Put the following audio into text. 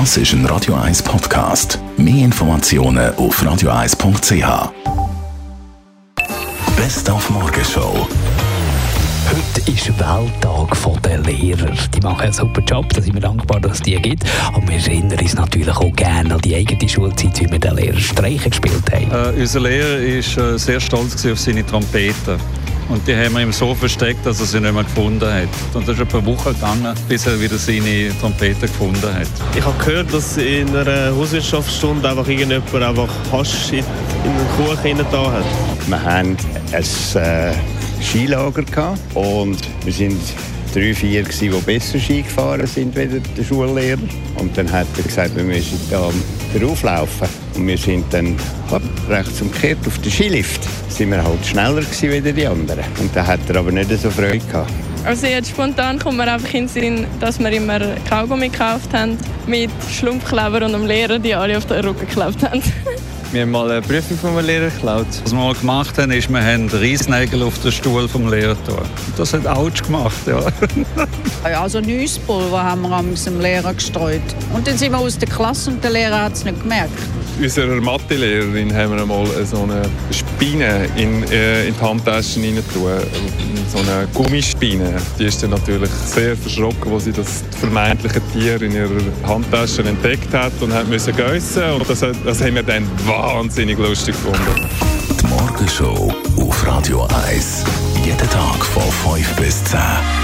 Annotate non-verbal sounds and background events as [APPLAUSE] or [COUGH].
Das ist ein Radio 1 Podcast. Mehr Informationen auf radio1.ch. Best auf Morgenshow. Heute ist Welttag der Lehrer. Die machen einen super Job, da sind wir dankbar, dass es die gibt. Aber wir erinnern uns natürlich auch gerne an die eigene Schulzeit, wie wir den Lehrer Streichen gespielt haben. Äh, unser Lehrer war äh, sehr stolz auf seine Trompete. Und die haben wir ihm so versteckt, dass er sie nicht mehr gefunden hat. Und das ist etwa eine Woche gegangen, bis er wieder seine Trompete gefunden hat. Ich habe gehört, dass in einer Hauswirtschaftsstunde einfach irgendjemand einfach Hasch in, in den Kuchen da hat. Wir hatten ein äh, Skilager gehabt und wir sind drei, vier, gewesen, die besser Ski gefahren sind als der Schullehrer. Und dann hat er gesagt, wir müssen da drauflaufen. Und wir sind dann hopp, rechts umgekehrt auf den Skilift. Sind wir halt schneller gewesen als die anderen. Und da hat er aber nicht so Freude gehabt. Also jetzt spontan kommt mir einfach in den Sinn, dass wir immer Kaugummi gekauft haben mit Schlumpfkleber und einem Lehrer, die alle auf den Rücken geklebt haben. [LAUGHS] Wir haben mal eine Prüfung vom Lehrer geklaut. Was wir mal gemacht haben, ist, wir haben Reisnägel auf den Stuhl vom Lehrer getan. Das hat Autsch gemacht, ja. [LAUGHS] Also Nüsspulver haben wir am Lehrer gestreut. Und dann sind wir aus der Klasse und der Lehrer hat es nicht gemerkt. Unserer Mathelehrerin haben wir einmal so eine Spine in, äh, in die Handtaschen rein So eine Gummispine. Die ist dann natürlich sehr verschrocken, als sie das vermeintliche Tier in ihrer Handtasche entdeckt hat und hat müssen geissen. Und das, das haben wir dann wahnsinnig lustig gefunden. Die Morgenshow auf Radio 1. Jeden Tag von 5 bis 10.